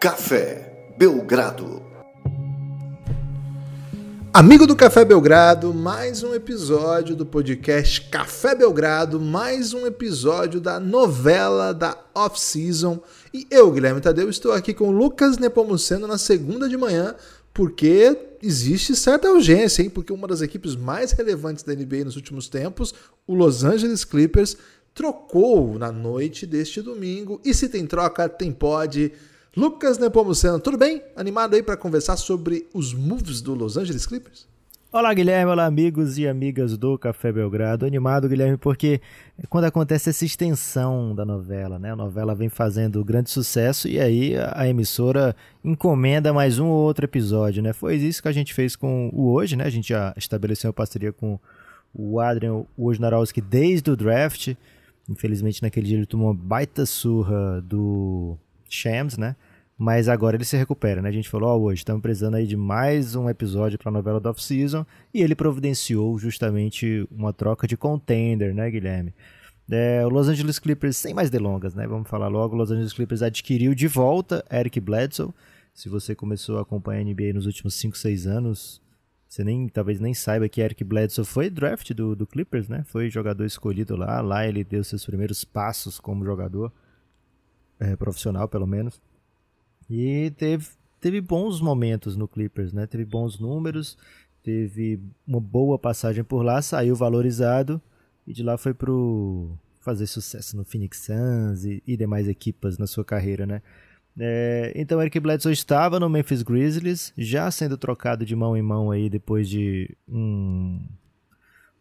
Café Belgrado. Amigo do Café Belgrado, mais um episódio do podcast Café Belgrado, mais um episódio da novela da Off-Season. E eu, Guilherme Tadeu, estou aqui com Lucas Nepomuceno na segunda de manhã, porque existe certa urgência, hein? Porque uma das equipes mais relevantes da NBA nos últimos tempos, o Los Angeles Clippers, trocou na noite deste domingo. E se tem troca, tem pode. Lucas Nepomuceno, tudo bem? Animado aí para conversar sobre os moves do Los Angeles Clippers? Olá, Guilherme. Olá, amigos e amigas do Café Belgrado. Animado, Guilherme, porque quando acontece essa extensão da novela, né? A novela vem fazendo grande sucesso e aí a emissora encomenda mais um ou outro episódio, né? Foi isso que a gente fez com o Hoje, né? A gente já estabeleceu uma parceria com o Adrian Wojnarowski desde o draft. Infelizmente, naquele dia ele tomou uma baita surra do Shams, né? Mas agora ele se recupera, né? A gente falou, ó, oh, hoje estamos precisando aí de mais um episódio para a novela do Off-Season e ele providenciou justamente uma troca de contender, né, Guilherme? É, o Los Angeles Clippers, sem mais delongas, né? Vamos falar logo, o Los Angeles Clippers adquiriu de volta Eric Bledsoe. Se você começou a acompanhar a NBA nos últimos 5, 6 anos, você nem talvez nem saiba que Eric Bledsoe foi draft do, do Clippers, né? Foi jogador escolhido lá, lá ele deu seus primeiros passos como jogador é, profissional, pelo menos. E teve, teve bons momentos no Clippers, né? Teve bons números, teve uma boa passagem por lá, saiu valorizado e de lá foi pro fazer sucesso no Phoenix Suns e, e demais equipas na sua carreira, né? É, então Eric Bledsoe estava no Memphis Grizzlies, já sendo trocado de mão em mão aí depois de um,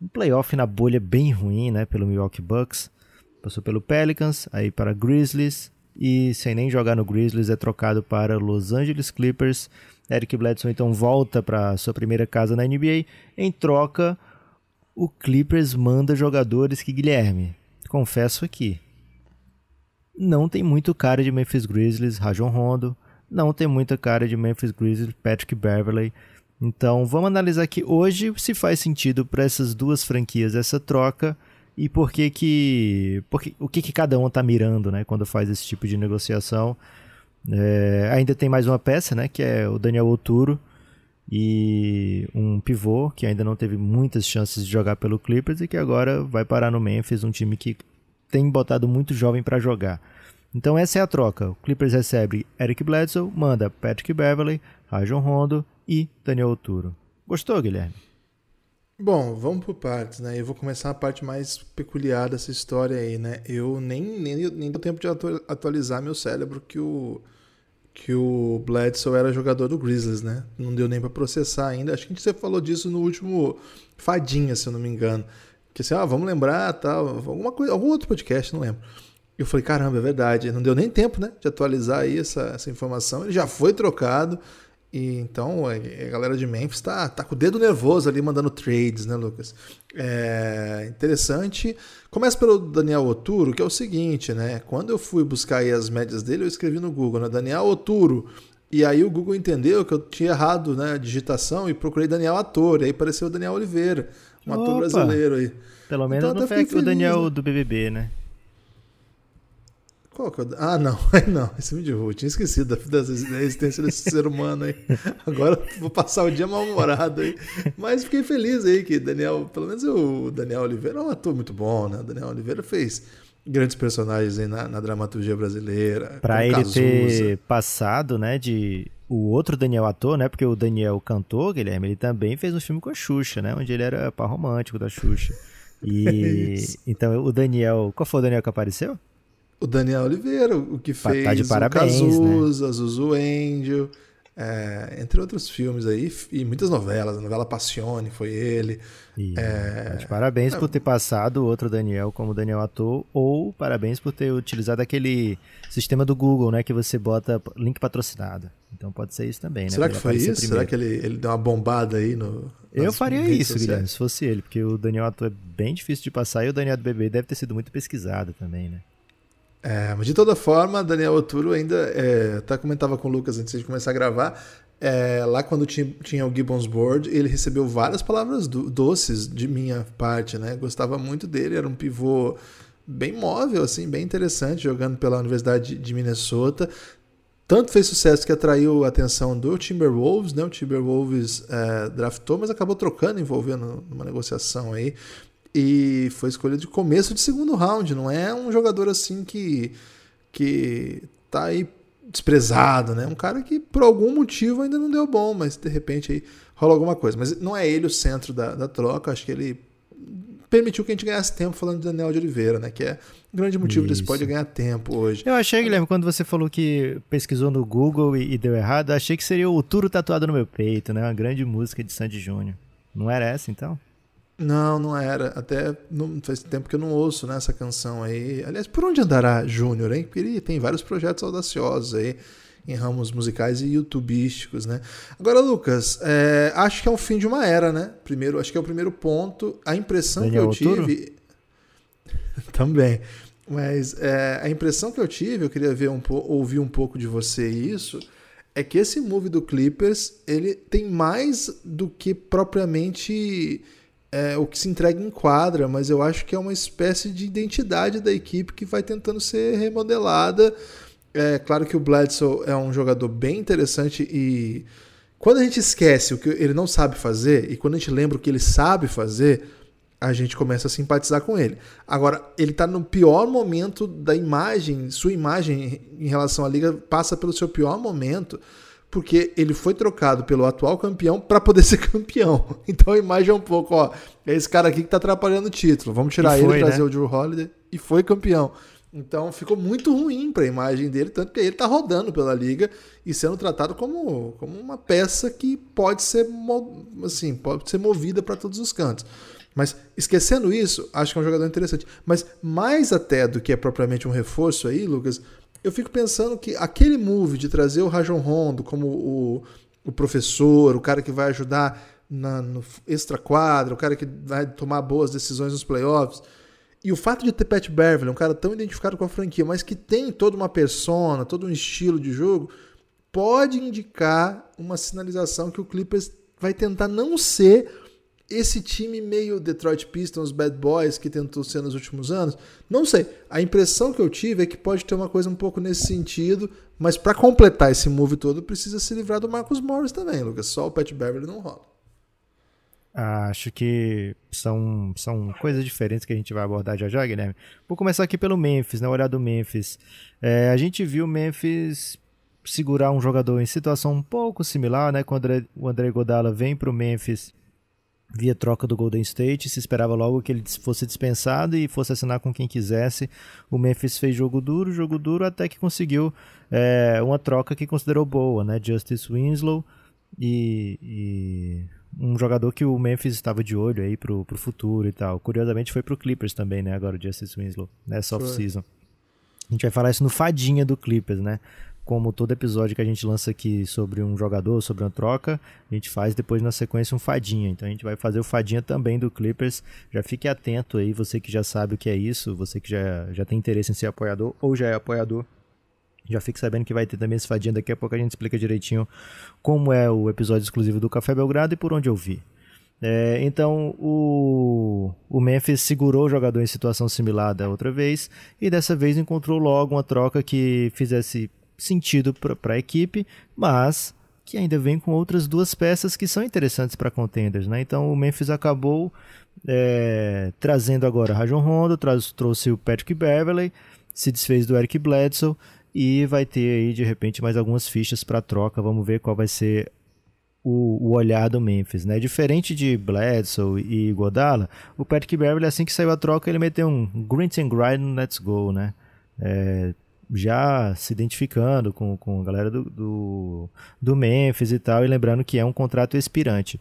um playoff na bolha bem ruim, né? Pelo Milwaukee Bucks, passou pelo Pelicans, aí para Grizzlies, e sem nem jogar no Grizzlies é trocado para Los Angeles Clippers. Eric Bledsoe então volta para sua primeira casa na NBA. Em troca, o Clippers manda jogadores que Guilherme, confesso aqui, não tem muito cara de Memphis Grizzlies, Rajon Rondo, não tem muita cara de Memphis Grizzlies, Patrick Beverley. Então vamos analisar aqui hoje se faz sentido para essas duas franquias essa troca e por que que, porque, o que, que cada um está mirando né, quando faz esse tipo de negociação. É, ainda tem mais uma peça, né, que é o Daniel Oturo e um pivô que ainda não teve muitas chances de jogar pelo Clippers e que agora vai parar no Memphis, um time que tem botado muito jovem para jogar. Então essa é a troca. O Clippers recebe Eric Bledsoe, manda Patrick Beverley, Rajon Rondo e Daniel Oturo. Gostou, Guilherme? Bom, vamos por partes, né? Eu vou começar a parte mais peculiar dessa história aí, né? Eu nem, nem, nem deu tempo de atualizar meu cérebro que o, que o Bledsoe era jogador do Grizzlies, né? Não deu nem para processar ainda. Acho que gente falou disso no último Fadinha, se eu não me engano. Que assim, ah, vamos lembrar, tal, alguma coisa, algum outro podcast, não lembro. Eu falei, caramba, é verdade. Não deu nem tempo, né, de atualizar aí essa, essa informação. Ele já foi trocado. E então a galera de Memphis tá, tá com o dedo nervoso ali mandando trades, né, Lucas? É interessante. Começa pelo Daniel Oturo, que é o seguinte, né? Quando eu fui buscar aí as médias dele, eu escrevi no Google, né? Daniel Oturo. E aí o Google entendeu que eu tinha errado né, a digitação e procurei Daniel Ator. E aí apareceu o Daniel Oliveira, um Opa. ator brasileiro aí. Pelo menos então, não foi o Daniel né? do BBB, né? Qual que é o... Ah, não, não, esse me derrubou. Tinha esquecido da, da existência desse ser humano aí. Agora vou passar o dia mal-humorado aí. Mas fiquei feliz aí que Daniel, pelo menos o Daniel Oliveira é um ator muito bom, né? O Daniel Oliveira fez grandes personagens aí na, na dramaturgia brasileira. Pra ele Cazuza. ter passado, né, de o outro Daniel ator, né? Porque o Daniel cantor, Guilherme, ele também fez um filme com a Xuxa, né? Onde ele era par romântico da Xuxa. E é então o Daniel, qual foi o Daniel que apareceu? O Daniel Oliveira, o que fez tá de parabéns, o Cazuza, né? Zuzu Angel, é, entre outros filmes aí, e muitas novelas. A novela Passione foi ele. E, é, de parabéns é, por ter passado o outro Daniel como Daniel ator, ou parabéns por ter utilizado aquele sistema do Google, né? Que você bota link patrocinado. Então pode ser isso também, né? Será que foi isso? Primeiro. Será que ele, ele deu uma bombada aí no. Eu faria isso, Guilherme, se fosse ele, porque o Daniel ator é bem difícil de passar e o Daniel do bebê deve ter sido muito pesquisado também, né? É, mas de toda forma, Daniel Oturo ainda. É, até comentava com o Lucas antes de começar a gravar. É, lá quando tinha, tinha, o Gibbons Board, ele recebeu várias palavras do, doces de minha parte, né? Gostava muito dele, era um pivô bem móvel, assim, bem interessante, jogando pela Universidade de Minnesota. tanto fez sucesso que atraiu a atenção do Timberwolves, né? O Timberwolves é, draftou, mas acabou trocando, envolvendo numa negociação aí. E foi escolha de começo de segundo round. Não é um jogador assim que, que tá aí desprezado, né? Um cara que por algum motivo ainda não deu bom, mas de repente aí rola alguma coisa. Mas não é ele o centro da, da troca. Acho que ele permitiu que a gente ganhasse tempo falando de Daniel de Oliveira, né? Que é o grande motivo Isso. desse pode ganhar tempo hoje. Eu achei, Guilherme, quando você falou que pesquisou no Google e, e deu errado, achei que seria o Turo Tatuado no Meu Peito, né? Uma grande música de Sandy Júnior. Não era essa, então? Não, não era. Até não, faz tempo que eu não ouço né, essa canção aí. Aliás, por onde andará Júnior, hein? Porque ele tem vários projetos audaciosos aí em ramos musicais e youtubísticos, né? Agora, Lucas, é, acho que é o fim de uma era, né? Primeiro, acho que é o primeiro ponto. A impressão Daniel que eu tive. Também. Mas é, a impressão que eu tive, eu queria ver um ouvir um pouco de você isso, é que esse move do Clippers ele tem mais do que propriamente é, o que se entrega em quadra, mas eu acho que é uma espécie de identidade da equipe que vai tentando ser remodelada é claro que o Bledsoe é um jogador bem interessante e quando a gente esquece o que ele não sabe fazer e quando a gente lembra o que ele sabe fazer, a gente começa a simpatizar com ele. Agora, ele está no pior momento da imagem, sua imagem em relação à liga passa pelo seu pior momento, porque ele foi trocado pelo atual campeão para poder ser campeão. Então a imagem é um pouco, ó, é esse cara aqui que está atrapalhando o título. Vamos tirar foi, ele, trazer né? o Drew Holiday e foi campeão. Então ficou muito ruim para a imagem dele, tanto que ele está rodando pela liga e sendo tratado como, como uma peça que pode ser assim, pode ser movida para todos os cantos. Mas esquecendo isso, acho que é um jogador interessante. Mas mais até do que é propriamente um reforço aí, Lucas, eu fico pensando que aquele move de trazer o Rajon Rondo como o, o professor, o cara que vai ajudar na, no extra quadra, o cara que vai tomar boas decisões nos playoffs e o fato de ter Pat Beverly, um cara tão identificado com a franquia, mas que tem toda uma persona, todo um estilo de jogo, pode indicar uma sinalização que o Clippers vai tentar não ser esse time meio Detroit Pistons, Bad Boys que tentou ser nos últimos anos. Não sei. A impressão que eu tive é que pode ter uma coisa um pouco nesse sentido, mas para completar esse move todo precisa se livrar do Marcus Morris também, Lucas. Só o Pat Beverly não rola. Acho que são, são coisas diferentes que a gente vai abordar já já, Guilherme. Vou começar aqui pelo Memphis, né? Olhar do Memphis. É, a gente viu o Memphis segurar um jogador em situação um pouco similar, né? Quando o André Godala vem para o Memphis via troca do Golden State, se esperava logo que ele fosse dispensado e fosse assinar com quem quisesse. O Memphis fez jogo duro, jogo duro, até que conseguiu é, uma troca que considerou boa, né? Justice Winslow e, e um jogador que o Memphis estava de olho aí pro, pro futuro e tal. Curiosamente foi pro Clippers também, né? Agora o Justice Winslow, nessa off-season. A gente vai falar isso no Fadinha do Clippers, né? Como todo episódio que a gente lança aqui sobre um jogador, sobre uma troca, a gente faz depois na sequência um Fadinha. Então a gente vai fazer o Fadinha também do Clippers. Já fique atento aí, você que já sabe o que é isso, você que já, já tem interesse em ser apoiador ou já é apoiador já fique sabendo que vai ter também esse fadinha. Daqui a pouco a gente explica direitinho como é o episódio exclusivo do Café Belgrado e por onde eu vi. É, então o, o Memphis segurou o jogador em situação similar da outra vez e dessa vez encontrou logo uma troca que fizesse sentido para a equipe, mas que ainda vem com outras duas peças que são interessantes para contenders. Né? Então o Memphis acabou é, trazendo agora Rajon Rondo, trouxe o Patrick Beverley, se desfez do Eric Bledsoe e vai ter aí de repente mais algumas fichas para troca. Vamos ver qual vai ser o, o, olhar do Memphis, né? Diferente de Bledsoe e Godala, o Patrick Beverly assim que saiu a troca ele meteu um Grint and Grind, let's go, né? É, já se identificando com, com a galera do, do, do Memphis e tal, e lembrando que é um contrato expirante.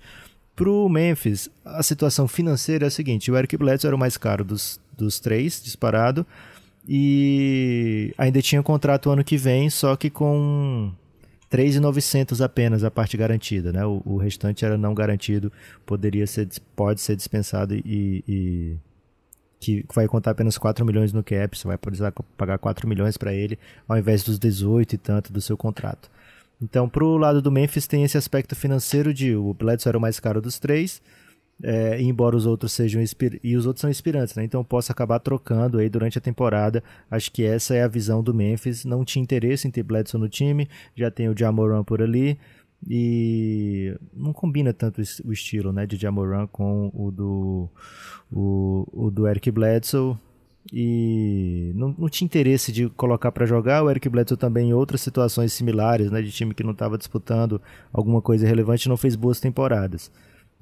Para o Memphis, a situação financeira é a seguinte: o Eric Bledsoe era o mais caro dos, dos três, disparado, e ainda tinha contrato ano que vem, só que com 3.900 apenas a parte garantida, né? O, o, restante era não garantido, poderia ser, pode ser dispensado e, e que vai contar apenas 4 milhões no cap, você vai precisar pagar 4 milhões para ele, ao invés dos 18 e tanto do seu contrato. Então, para o lado do Memphis tem esse aspecto financeiro de o Bledsoe era o mais caro dos três, é, embora os outros sejam e os outros são inspirantes, né? Então eu posso acabar trocando aí durante a temporada. Acho que essa é a visão do Memphis. Não tinha interesse em ter Bledsoe no time, já tem o Jamoran por ali e não combina tanto o estilo, né, de Jamoran com o do o, o do Eric Bledsoe. E não, não tinha interesse de colocar para jogar. O Eric Bledsoe também em outras situações similares, né, de time que não estava disputando alguma coisa relevante, não fez boas temporadas.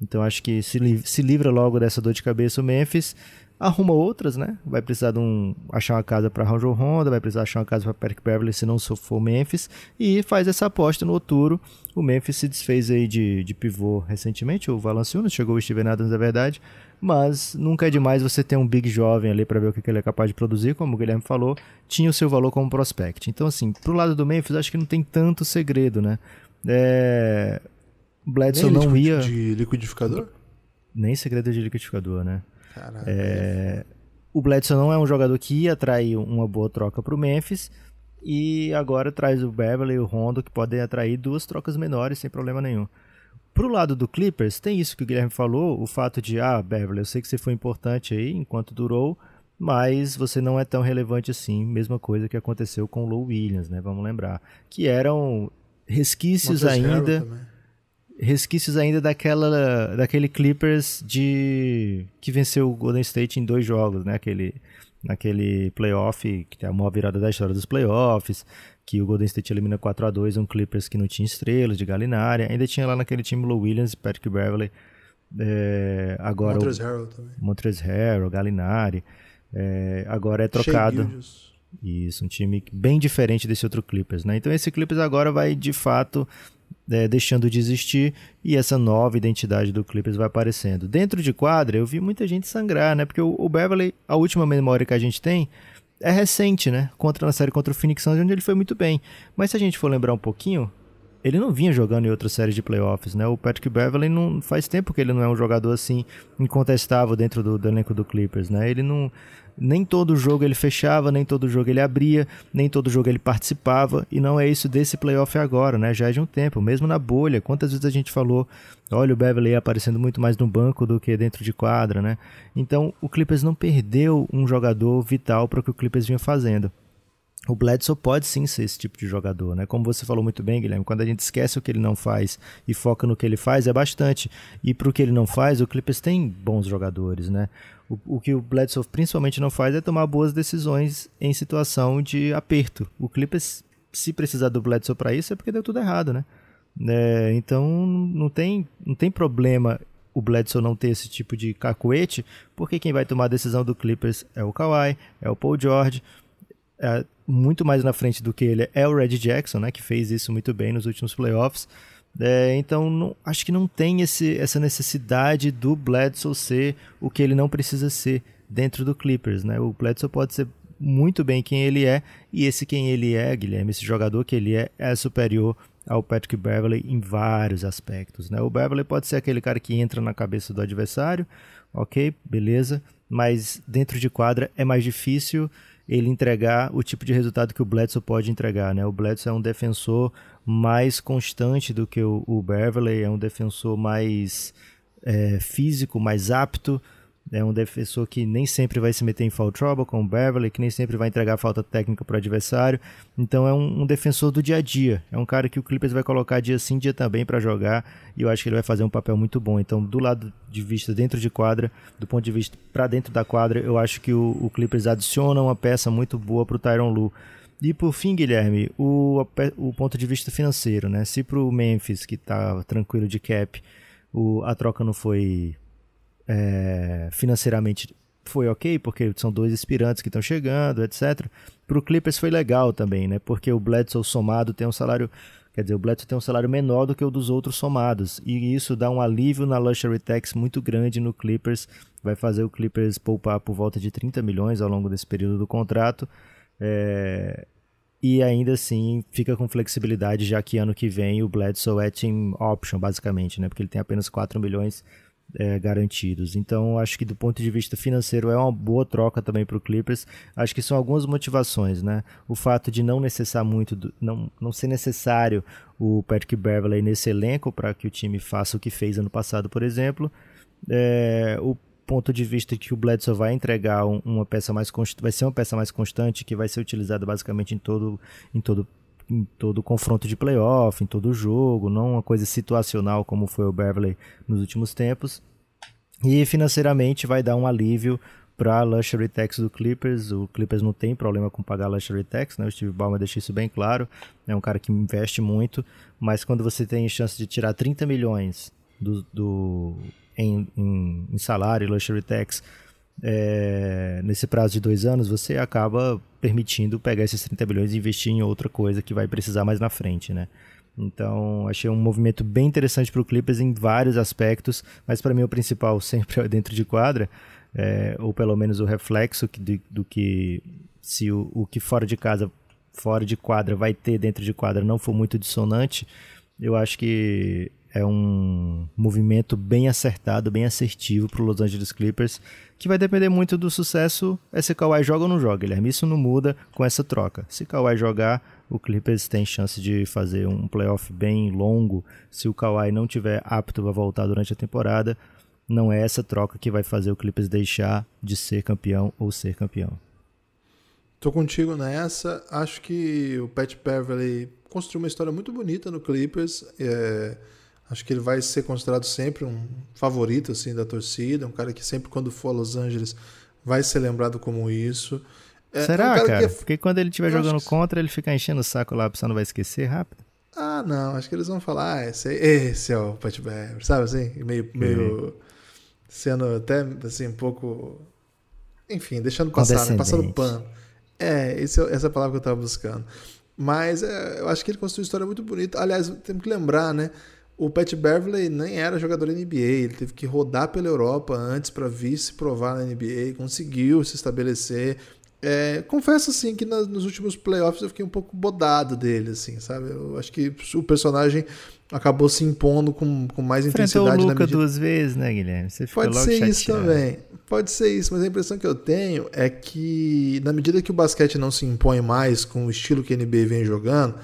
Então acho que se, se livra logo dessa dor de cabeça o Memphis, arruma outras, né? Vai precisar de um, achar uma casa para Rajon Honda, vai precisar achar uma casa para Patrick Beverly se não for Memphis, e faz essa aposta no Oturo. O Memphis se desfez aí de, de pivô recentemente, o Valanciunas, chegou o Steven Adams, na verdade, mas nunca é demais você ter um big jovem ali para ver o que ele é capaz de produzir, como o Guilherme falou, tinha o seu valor como prospect. Então, assim, pro lado do Memphis, acho que não tem tanto segredo, né? É, Bledsoe não ia. De liquidificador? Nem segredo de liquidificador, né? Caralho. É... O Bledsoe não é um jogador que ia atrair uma boa troca para o Memphis. E agora traz o Beverly e o Rondo que podem atrair duas trocas menores sem problema nenhum. Pro lado do Clippers, tem isso que o Guilherme falou, o fato de, ah, Beverly, eu sei que você foi importante aí enquanto durou, mas você não é tão relevante assim. Mesma coisa que aconteceu com o Lou Williams, né? Vamos lembrar. Que eram resquícios ainda resquícios ainda daquela daquele Clippers de que venceu o Golden State em dois jogos, né? Aquele naquele playoff que é a maior virada da história dos playoffs, que o Golden State elimina 4 a 2 um Clippers que não tinha estrelas de Galinari, ainda tinha lá naquele time Lou Williams, Patrick Beverly, é, agora Montrezl Harrell também. Montrezl Harrell, Galinari, é, agora é trocado. Isso, um time bem diferente desse outro Clippers, né? Então esse Clippers agora vai de fato é, deixando de existir e essa nova identidade do Clippers vai aparecendo. Dentro de quadra, eu vi muita gente sangrar, né? Porque o, o Beverly, a última memória que a gente tem é recente, né? Contra na série contra o Phoenix Suns, onde ele foi muito bem. Mas se a gente for lembrar um pouquinho, ele não vinha jogando em outras séries de playoffs, né? O Patrick Beverly não faz tempo que ele não é um jogador assim incontestável dentro do, do elenco do Clippers, né? Ele não nem todo jogo ele fechava, nem todo jogo ele abria, nem todo jogo ele participava, e não é isso desse playoff agora, né? Já é de um tempo, mesmo na bolha. Quantas vezes a gente falou, olha o Beverly aparecendo muito mais no banco do que dentro de quadra, né? Então, o Clippers não perdeu um jogador vital para o que o Clippers vinha fazendo o Bledsoe pode sim ser esse tipo de jogador, né? Como você falou muito bem, Guilherme, quando a gente esquece o que ele não faz e foca no que ele faz, é bastante. E para o que ele não faz, o Clippers tem bons jogadores, né? O, o, que o Bledsoe principalmente não faz é tomar boas decisões em situação de aperto. O Clippers, se precisar do Bledsoe para isso, é porque deu tudo errado, né? É, então não tem, não tem problema o Bledsoe não ter esse tipo de cacuete, porque quem vai tomar a decisão do Clippers é o Kawhi, é o Paul George. É, muito mais na frente do que ele é o Red Jackson, né, que fez isso muito bem nos últimos playoffs. É, então, não, acho que não tem esse, essa necessidade do Bledsoe ser o que ele não precisa ser dentro do Clippers. Né? O Bledsoe pode ser muito bem quem ele é, e esse quem ele é, Guilherme, esse jogador que ele é, é superior ao Patrick Beverly em vários aspectos. Né? O Beverly pode ser aquele cara que entra na cabeça do adversário, ok, beleza, mas dentro de quadra é mais difícil ele entregar o tipo de resultado que o Bledsoe pode entregar, né? O Bledsoe é um defensor mais constante do que o, o Beverly, é um defensor mais é, físico, mais apto, é um defensor que nem sempre vai se meter em foul trouble, com o Beverly, que nem sempre vai entregar falta técnica para o adversário. Então é um, um, defensor do dia a dia. É um cara que o Clippers vai colocar dia sim, dia também para jogar. E eu acho que ele vai fazer um papel muito bom. Então, do lado de vista dentro de quadra, do ponto de vista para dentro da quadra, eu acho que o, o Clippers adiciona uma peça muito boa para o Tyron Lu. E por fim, Guilherme, o, o ponto de vista financeiro, né? Se para o Memphis, que está tranquilo de cap, o, a troca não foi é, financeiramente foi ok, porque são dois aspirantes que estão chegando, etc. Para o Clippers foi legal também, né? Porque o Bledsoe somado tem um salário, quer dizer, o Bledsoe tem um salário menor do que o dos outros somados, e isso dá um alívio na luxury tax muito grande no Clippers, vai fazer o Clippers poupar por volta de 30 milhões ao longo desse período do contrato. É, e ainda assim fica com flexibilidade, já que ano que vem o Bledsoe é team option, basicamente, né? Porque ele tem apenas 4 milhões é, garantidos. Então, acho que do ponto de vista financeiro é uma boa troca também para o Clippers. Acho que são algumas motivações, né? O fato de não necessitar muito, do, não, não ser necessário o Patrick Beverley nesse elenco para que o time faça o que fez ano passado, por exemplo. é, o ponto de vista que o Bledsoe vai entregar uma peça mais vai ser uma peça mais constante que vai ser utilizada basicamente em todo em todo em todo confronto de playoff, em todo jogo, não uma coisa situacional como foi o Beverly nos últimos tempos. E financeiramente vai dar um alívio para a luxury tax do Clippers. O Clippers não tem problema com pagar luxury tax, né? O Steve Ballmer deixa isso bem claro. É um cara que investe muito, mas quando você tem chance de tirar 30 milhões do, do em, em, em salário e luxury tax é, nesse prazo de dois anos, você acaba permitindo pegar esses 30 bilhões e investir em outra coisa que vai precisar mais na frente, né? Então, achei um movimento bem interessante para o Clippers em vários aspectos, mas para mim o principal sempre é dentro de quadra, é, ou pelo menos o reflexo do, do que se o, o que fora de casa, fora de quadra vai ter dentro de quadra não for muito dissonante, eu acho que é um movimento bem acertado, bem assertivo para Los Angeles Clippers, que vai depender muito do sucesso é se Kawhi joga ou não joga. Guilherme, isso não muda com essa troca. Se Kawhi jogar, o Clippers tem chance de fazer um playoff bem longo. Se o Kawhi não tiver apto a voltar durante a temporada, não é essa troca que vai fazer o Clippers deixar de ser campeão ou ser campeão. Tô contigo nessa. Acho que o Pat Beverly construiu uma história muito bonita no Clippers. É Acho que ele vai ser considerado sempre um favorito assim da torcida, um cara que sempre quando for a Los Angeles vai ser lembrado como isso. É, Será, é um cara? cara? É... Porque quando ele estiver jogando que... contra, ele fica enchendo o saco lá, a pessoa não vai esquecer rápido? Ah, não, acho que eles vão falar, ah, esse, esse é o Pat Beverly, sabe assim? Meio, meio uhum. sendo até assim um pouco enfim, deixando passar, né? passando pano. É, esse, é, essa é a palavra que eu estava buscando. Mas é, eu acho que ele construiu uma história muito bonita. Aliás, temos que lembrar, né? O Pat Beverley nem era jogador NBA, ele teve que rodar pela Europa antes para vir se provar na NBA, conseguiu se estabelecer. É, confesso assim que nos últimos playoffs eu fiquei um pouco bodado dele, assim, sabe? Eu acho que o personagem acabou se impondo com, com mais Enfrentou intensidade. o Luca medida... duas vezes, né, Guilherme? Você Pode ser chateado. isso também. Pode ser isso, mas a impressão que eu tenho é que na medida que o basquete não se impõe mais com o estilo que a NBA vem jogando,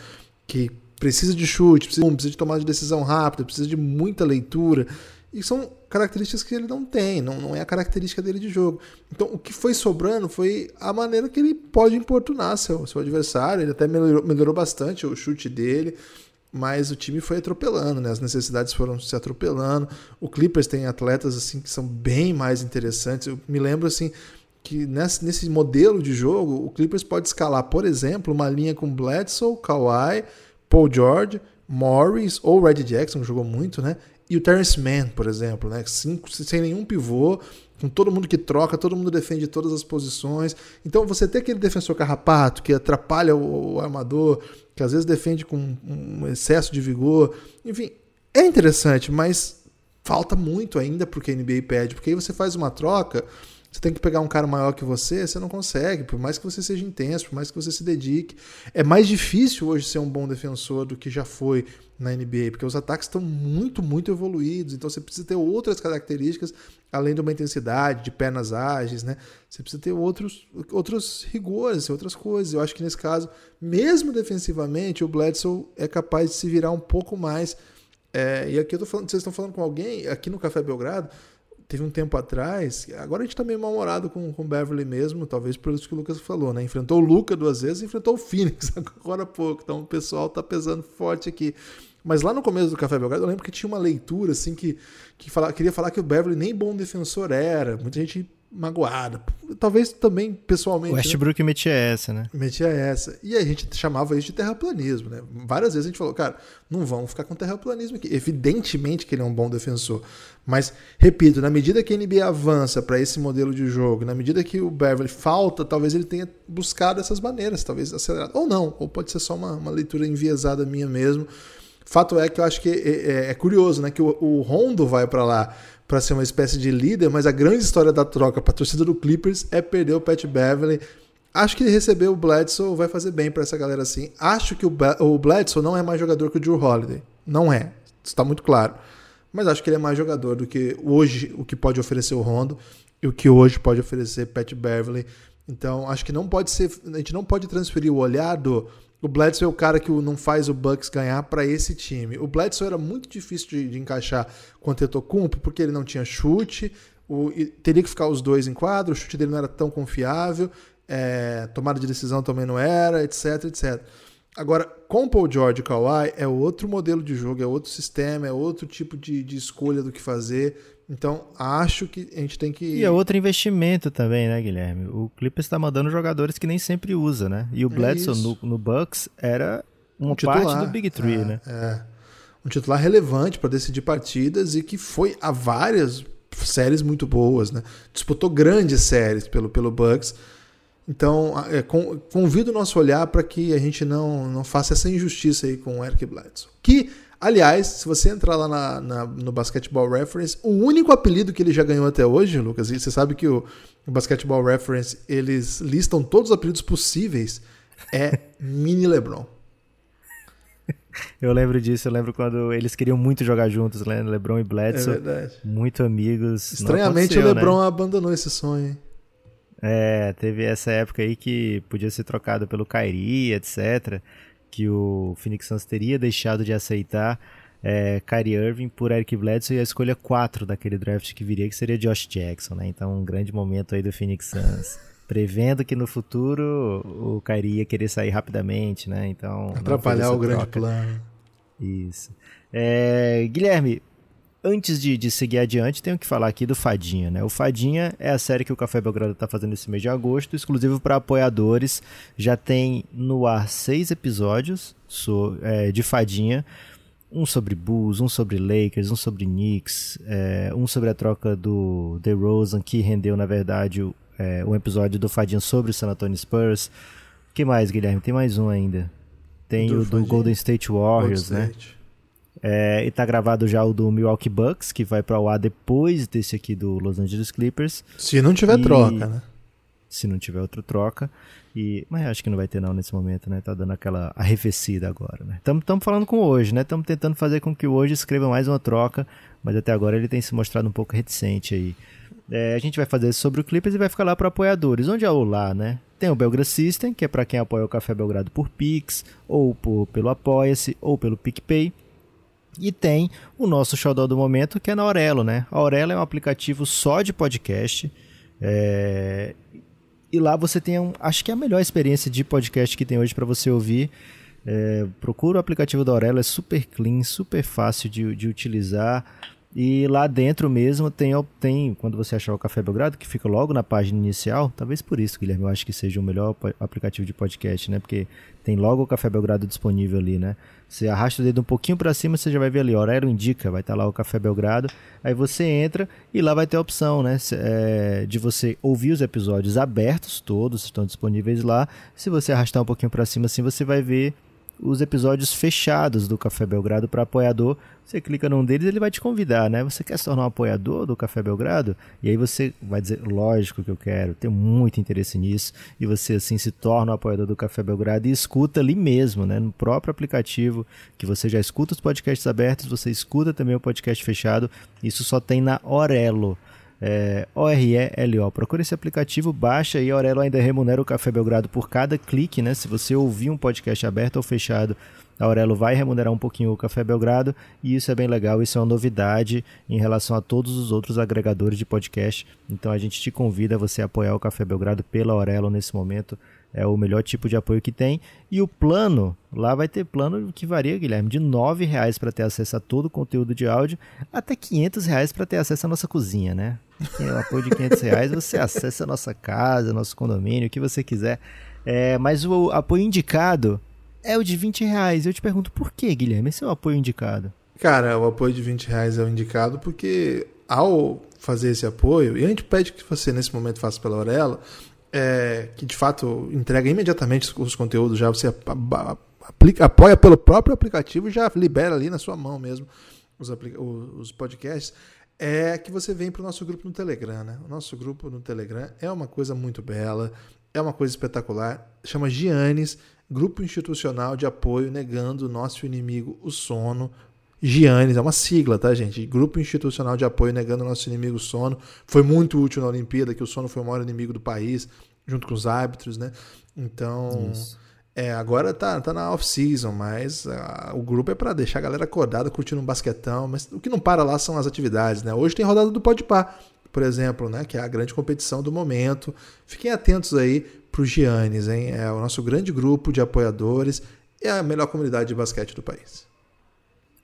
que precisa de chute, precisa, de tomada de decisão rápida, precisa de muita leitura. E são características que ele não tem, não, não é a característica dele de jogo. Então, o que foi sobrando foi a maneira que ele pode importunar seu, seu adversário. Ele até melhorou, melhorou bastante o chute dele, mas o time foi atropelando, né? As necessidades foram se atropelando. O Clippers tem atletas assim que são bem mais interessantes. Eu me lembro assim que nesse, nesse modelo de jogo, o Clippers pode escalar, por exemplo, uma linha com Bledsoe, Kawhi, Paul George, Morris ou Red Jackson, jogou muito, né? E o Terrence Mann, por exemplo, né? Cinco, sem nenhum pivô, com todo mundo que troca, todo mundo defende todas as posições. Então você tem aquele defensor carrapato que atrapalha o, o armador, que às vezes defende com um excesso de vigor. Enfim, é interessante, mas falta muito ainda porque a NBA pede, porque aí você faz uma troca você tem que pegar um cara maior que você, você não consegue, por mais que você seja intenso, por mais que você se dedique. É mais difícil hoje ser um bom defensor do que já foi na NBA, porque os ataques estão muito, muito evoluídos, então você precisa ter outras características, além de uma intensidade, de pernas ágeis, né? Você precisa ter outros, outros rigores, outras coisas. Eu acho que nesse caso, mesmo defensivamente, o Bledsoe é capaz de se virar um pouco mais. É, e aqui eu tô falando, vocês estão falando com alguém, aqui no Café Belgrado, teve um tempo atrás, agora a gente tá meio mal-humorado com, com o Beverly mesmo, talvez por isso que o Lucas falou, né? Enfrentou o Luca duas vezes enfrentou o Phoenix agora há pouco, então o pessoal tá pesando forte aqui. Mas lá no começo do Café Belgrado, eu lembro que tinha uma leitura assim que, que fala, queria falar que o Beverly nem bom defensor era. Muita gente magoada. Talvez também pessoalmente. Westbrook né? metia essa, né? Metia essa. E a gente chamava isso de terraplanismo, né? Várias vezes a gente falou, cara, não vamos ficar com terraplanismo aqui. Evidentemente que ele é um bom defensor. Mas, repito, na medida que a NBA avança para esse modelo de jogo, na medida que o Beverly falta, talvez ele tenha buscado essas maneiras, talvez acelerado. Ou não, ou pode ser só uma, uma leitura enviesada minha mesmo. Fato é que eu acho que é, é, é curioso, né? Que o, o Rondo vai para lá para ser uma espécie de líder, mas a grande história da troca para a torcida do Clippers é perder o Pat Beverly. Acho que receber o Bledsoe vai fazer bem para essa galera assim. Acho que o, o Bledsoe não é mais jogador que o Drew Holiday. Não é. Está muito claro. Mas acho que ele é mais jogador do que hoje o que pode oferecer o Rondo e o que hoje pode oferecer Pat Beverly. Então, acho que não pode ser. A gente não pode transferir o olhar do O Bledsoe é o cara que não faz o Bucks ganhar para esse time. O Bledsoe era muito difícil de, de encaixar com o Antetokounmpo porque ele não tinha chute, o, teria que ficar os dois em quadro, o chute dele não era tão confiável, é, tomada de decisão também não era, etc, etc. Agora, com Paul George e Kawhi, é outro modelo de jogo, é outro sistema, é outro tipo de, de escolha do que fazer. Então, acho que a gente tem que. E é outro investimento também, né, Guilherme? O Clippers está mandando jogadores que nem sempre usa, né? E o é Bledsoe no, no, Bucks era uma um parte do Big Three, é, né? É. Um titular relevante para decidir partidas e que foi a várias séries muito boas, né? Disputou grandes séries pelo, pelo Bucks. Então, é, convido o nosso olhar para que a gente não, não faça essa injustiça aí com o Eric Bledsoe. Que, aliás, se você entrar lá na, na, no Basketball Reference, o único apelido que ele já ganhou até hoje, Lucas, e você sabe que o, o Basketball Reference, eles listam todos os apelidos possíveis, é Mini LeBron. Eu lembro disso, eu lembro quando eles queriam muito jogar juntos, né? LeBron e Bledsoe. É verdade. Muito amigos. Estranhamente o LeBron né? abandonou esse sonho, hein? É, teve essa época aí que podia ser trocado pelo Kyrie, etc. Que o Phoenix Suns teria deixado de aceitar é, Kyrie Irving por Eric Bledsoe e a escolha 4 daquele draft que viria, que seria Josh Jackson, né? Então, um grande momento aí do Phoenix Suns. prevendo que no futuro o Kyrie ia querer sair rapidamente, né? Então. Atrapalhar o grande plano. Isso. É, Guilherme, antes de, de, seguir adiante, tenho que falar aqui do Fadinha, né? O Fadinha é a série que o Café Belgrado está fazendo esse mês de agosto, exclusivo para apoiadores. Já tem no ar seis episódios so, é, de Fadinha. Um sobre Bulls, um sobre Lakers, um sobre Knicks, é, um sobre a troca do DeRozan, que rendeu, na verdade, é, um episódio do Fadinha sobre o San Antonio Spurs. O que mais, Guilherme? Tem mais um ainda. Tem do o do Golden State Warriors, Golden né? É, e tá gravado já o do Milwaukee Bucks, que vai para o ar depois desse aqui do Los Angeles Clippers. Se não tiver e... troca, né? Se não tiver outra troca. E... Mas acho que não vai ter não nesse momento, né? Tá dando aquela arrefecida agora, né? Estamos falando com hoje, né? Estamos tentando fazer com que o hoje escreva mais uma troca, mas até agora ele tem se mostrado um pouco reticente aí. É, a gente vai fazer sobre o Clippers e vai ficar lá para apoiadores. Onde é o lá, né? Tem o Belgra System, que é para quem apoia o Café Belgrado por Pix, ou por, pelo Apoia-se, ou pelo PicPay. E tem o nosso xodó do momento, que é na Aurelo, né? A Aurelo é um aplicativo só de podcast. É... E lá você tem, um, acho que é a melhor experiência de podcast que tem hoje para você ouvir. É... Procura o aplicativo da Aurelo, é super clean, super fácil de, de utilizar. E lá dentro mesmo tem, tem, quando você achar o Café Belgrado, que fica logo na página inicial, talvez por isso, Guilherme, eu acho que seja o melhor aplicativo de podcast, né? Porque tem logo o Café Belgrado disponível ali, né? Você arrasta o dedo um pouquinho para cima, você já vai ver ali, Aurélio indica, vai estar tá lá o Café Belgrado. Aí você entra e lá vai ter a opção, né? É, de você ouvir os episódios abertos, todos estão disponíveis lá. Se você arrastar um pouquinho para cima assim, você vai ver os episódios fechados do Café Belgrado para apoiador. Você clica num deles, ele vai te convidar, né? Você quer se tornar um apoiador do Café Belgrado? E aí você vai dizer, lógico que eu quero, tenho muito interesse nisso. E você assim se torna um apoiador do Café Belgrado e escuta ali mesmo, né? No próprio aplicativo, que você já escuta os podcasts abertos, você escuta também o podcast fechado. Isso só tem na Orelo é, O-R-E-L-O. Procure esse aplicativo, baixa e a Aurelo ainda remunera o Café Belgrado por cada clique, né? Se você ouvir um podcast aberto ou fechado, a Aurelo vai remunerar um pouquinho o Café Belgrado e isso é bem legal, isso é uma novidade em relação a todos os outros agregadores de podcast. Então a gente te convida a você apoiar o Café Belgrado pela Aurelo nesse momento é o melhor tipo de apoio que tem. E o plano, lá vai ter plano que varia, Guilherme, de R$ reais para ter acesso a todo o conteúdo de áudio, até R$ reais para ter acesso à nossa cozinha, né? Tem o apoio de R$ reais, você acessa a nossa casa, nosso condomínio, o que você quiser. É, mas o apoio indicado é o de 20 reais. Eu te pergunto, por que, Guilherme? Esse é o apoio indicado? Cara, o apoio de 20 reais é o indicado porque ao fazer esse apoio, e a gente pede que você nesse momento faça pela Aurela, é, que de fato entrega imediatamente os conteúdos, já você aplica, apoia pelo próprio aplicativo e já libera ali na sua mão mesmo os, os podcasts, é que você vem para o nosso grupo no Telegram. Né? O nosso grupo no Telegram é uma coisa muito bela, é uma coisa espetacular, chama Giannis, Grupo Institucional de Apoio Negando o Nosso Inimigo, o Sono, Giannis, é uma sigla, tá, gente? Grupo Institucional de Apoio Negando o Nosso Inimigo Sono. Foi muito útil na Olimpíada, que o sono foi o maior inimigo do país, junto com os árbitros, né? Então, É, agora tá, tá na off-season, mas uh, o grupo é para deixar a galera acordada, curtindo um basquetão, mas o que não para lá são as atividades, né? Hoje tem rodada do Podpah, por exemplo, né? Que é a grande competição do momento. Fiquem atentos aí pro Giannis, hein? É o nosso grande grupo de apoiadores e a melhor comunidade de basquete do país.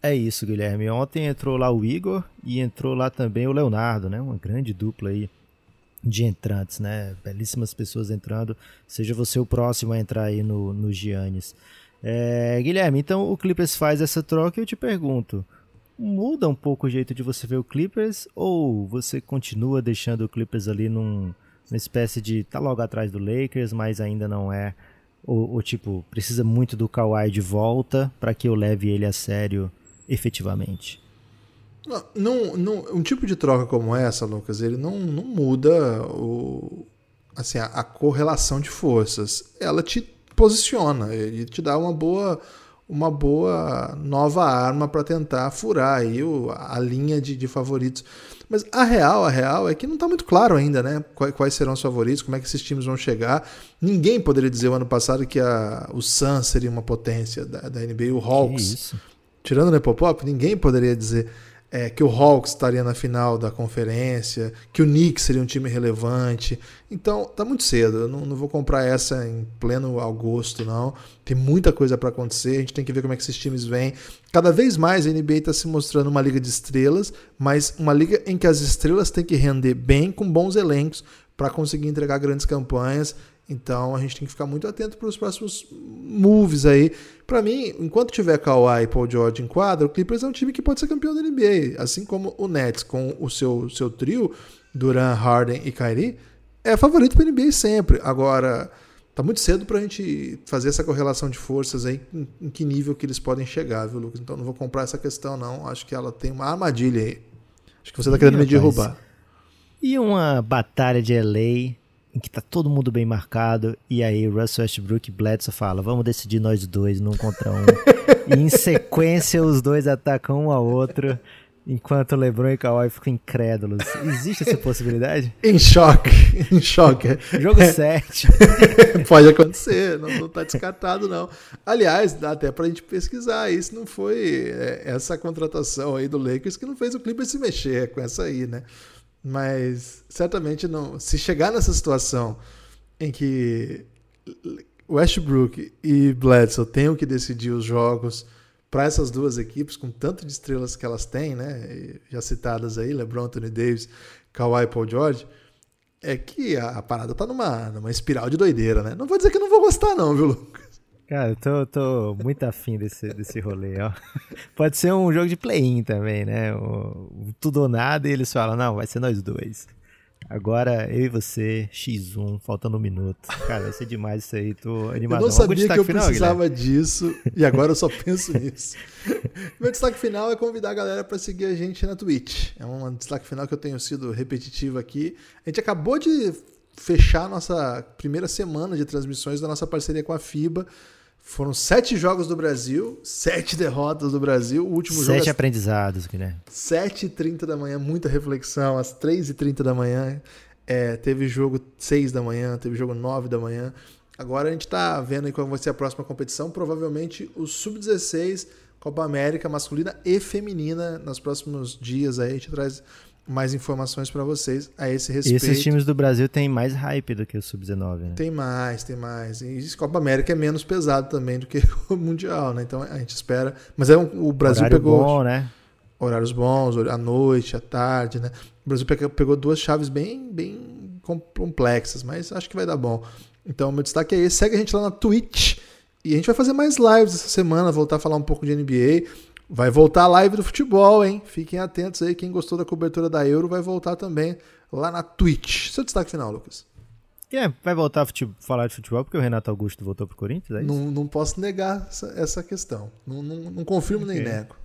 É isso, Guilherme. Ontem entrou lá o Igor e entrou lá também o Leonardo, né? Uma grande dupla aí de entrantes, né? Belíssimas pessoas entrando. Seja você o próximo a entrar aí no, no Giannis. É, Guilherme, então o Clippers faz essa troca e eu te pergunto: muda um pouco o jeito de você ver o Clippers ou você continua deixando o Clippers ali num, numa espécie de tá logo atrás do Lakers, mas ainda não é? Ou, ou tipo, precisa muito do Kawhi de volta para que eu leve ele a sério efetivamente? Não, não, um tipo de troca como essa, Lucas, ele não, não muda o, assim, a, a, correlação de forças. Ela te posiciona, ele te dá uma boa, uma boa nova arma para tentar furar aí o, a linha de, de, favoritos. Mas a real, a real é que não está muito claro ainda, né? Quais, quais, serão os favoritos, como é que esses times vão chegar. Ninguém poderia dizer o ano passado que a, o Suns seria uma potência da, da NBA, o Hawks. Tirando o Nepopop, ninguém poderia dizer é, que o Hawks estaria na final da conferência, que o Knicks seria um time relevante. Então, tá muito cedo. Eu não, não vou comprar essa em pleno agosto, não. Tem muita coisa para acontecer. A gente tem que ver como é que esses times vêm. Cada vez mais a NBA está se mostrando uma liga de estrelas, mas uma liga em que as estrelas têm que render bem com bons elencos para conseguir entregar grandes campanhas. Então a gente tem que ficar muito atento para os próximos moves aí. Para mim, enquanto tiver Kawhi e Paul George em quadra, o Clippers é um time que pode ser campeão da NBA. Assim como o Nets com o seu, seu trio, Duran, Harden e Kyrie, é favorito para NBA sempre. Agora, tá muito cedo para a gente fazer essa correlação de forças aí, em, em, que nível que eles podem chegar, viu, Lucas? Então não vou comprar essa questão, não. Acho que ela tem uma armadilha aí. Acho que você está querendo me derrubar. E uma batalha de LA em que tá todo mundo bem marcado, e aí Russell Westbrook e Bledsoe fala, vamos decidir nós dois num contra um. e em sequência os dois atacam um ao outro, enquanto LeBron e Kawhi ficam incrédulos. Existe essa possibilidade? em choque, em choque. Jogo 7. Pode acontecer, não, não tá descartado não. Aliás, dá até pra gente pesquisar, isso não foi é, essa contratação aí do Lakers que não fez o Clippers se mexer com essa aí, né? Mas certamente não. Se chegar nessa situação em que Westbrook e Bledsoe tenham que decidir os jogos para essas duas equipes, com tanto de estrelas que elas têm, né? Já citadas aí, LeBron, Anthony Davis, Kawhi Paul George, é que a, parada tá numa, numa espiral de doideira, né? Não vou dizer que não vou gostar, não, viu, Lucas? Cara, eu tô, tô muito afim desse, desse rolê, ó. Pode ser um jogo de play-in também, né? O, tudo ou nada e eles falam, não, vai ser nós dois. Agora eu e você, X1, faltando um minuto. Cara, vai ser demais isso aí, tô animado. Eu não sabia que eu final, precisava Guilherme? disso e agora eu só penso nisso. Meu destaque final é convidar a galera para seguir a gente na Twitch. É um destaque final que eu tenho sido repetitivo aqui. A gente acabou de fechar a nossa primeira semana de transmissões da nossa parceria com a FIBA. Foram sete jogos do Brasil, sete derrotas do Brasil. O último sete jogo. Sete aprendizados, Guilherme. Sete e trinta da manhã, muita reflexão. Às três e trinta da manhã, é, teve jogo seis da manhã, teve jogo nove da manhã. Agora a gente está vendo aí qual vai ser a próxima competição. Provavelmente o Sub-16, Copa América masculina e feminina. Nos próximos dias aí a gente traz mais informações para vocês a esse respeito. E esses times do Brasil têm mais hype do que o Sub-19, né? Tem mais, tem mais. E Copa América é menos pesado também do que o Mundial, né? Então a gente espera. Mas é um, o Brasil Horário pegou. Bom, né? Horários bons, à noite, à tarde, né? O Brasil pegou duas chaves bem, bem complexas, mas acho que vai dar bom. Então, meu destaque é esse. Segue a gente lá na Twitch. E a gente vai fazer mais lives essa semana, voltar a falar um pouco de NBA. Vai voltar a live do futebol, hein? Fiquem atentos aí. Quem gostou da cobertura da Euro vai voltar também lá na Twitch. Seu destaque final, Lucas. É, vai voltar a falar de futebol porque o Renato Augusto voltou pro Corinthians? É não, não posso negar essa, essa questão. Não, não, não confirmo okay. nem nego.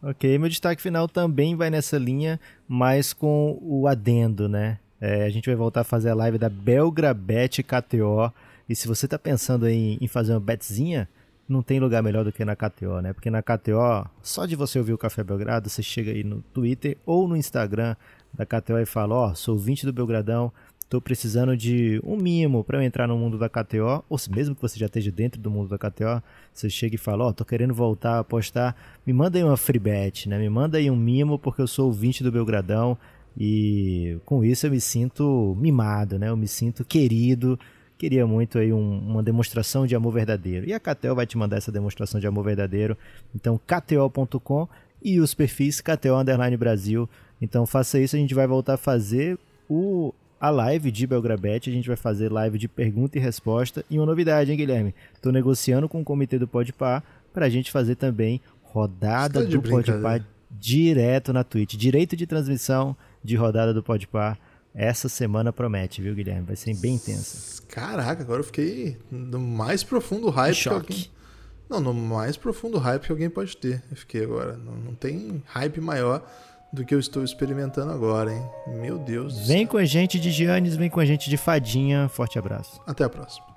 Ok, meu destaque final também vai nessa linha, mas com o adendo, né? É, a gente vai voltar a fazer a live da Belgrabet KTO. E se você tá pensando em, em fazer uma betzinha, não tem lugar melhor do que na KTO, né? Porque na KTO, só de você ouvir o Café Belgrado, você chega aí no Twitter ou no Instagram da KTO e fala: Ó, oh, sou 20 do Belgradão, Estou precisando de um mimo para eu entrar no mundo da KTO, ou se mesmo que você já esteja dentro do mundo da KTO, você chega e fala, ó, oh, tô querendo voltar a apostar, me manda aí uma free bet, né? Me manda aí um mimo porque eu sou ouvinte do Belgradão e com isso eu me sinto mimado, né? Eu me sinto querido. Queria muito aí um, uma demonstração de amor verdadeiro. E a KTO vai te mandar essa demonstração de amor verdadeiro. Então, kto.com e os perfis KTO Underline Brasil. Então faça isso, a gente vai voltar a fazer o a live de Belgrabet. A gente vai fazer live de pergunta e resposta. E uma novidade, hein, Guilherme? Estou negociando com o comitê do Podpah para a gente fazer também rodada tá do Podpah direto na Twitch. Direito de transmissão de rodada do Podpah. Essa semana promete, viu, Guilherme? Vai ser bem intensa. Caraca, agora eu fiquei no mais profundo hype que alguém... Não, no mais profundo hype que alguém pode ter. Eu fiquei agora. Não, não tem hype maior do que eu estou experimentando agora, hein? Meu Deus. Vem com a gente de Giannis, vem com a gente de Fadinha. Forte abraço. Até a próxima.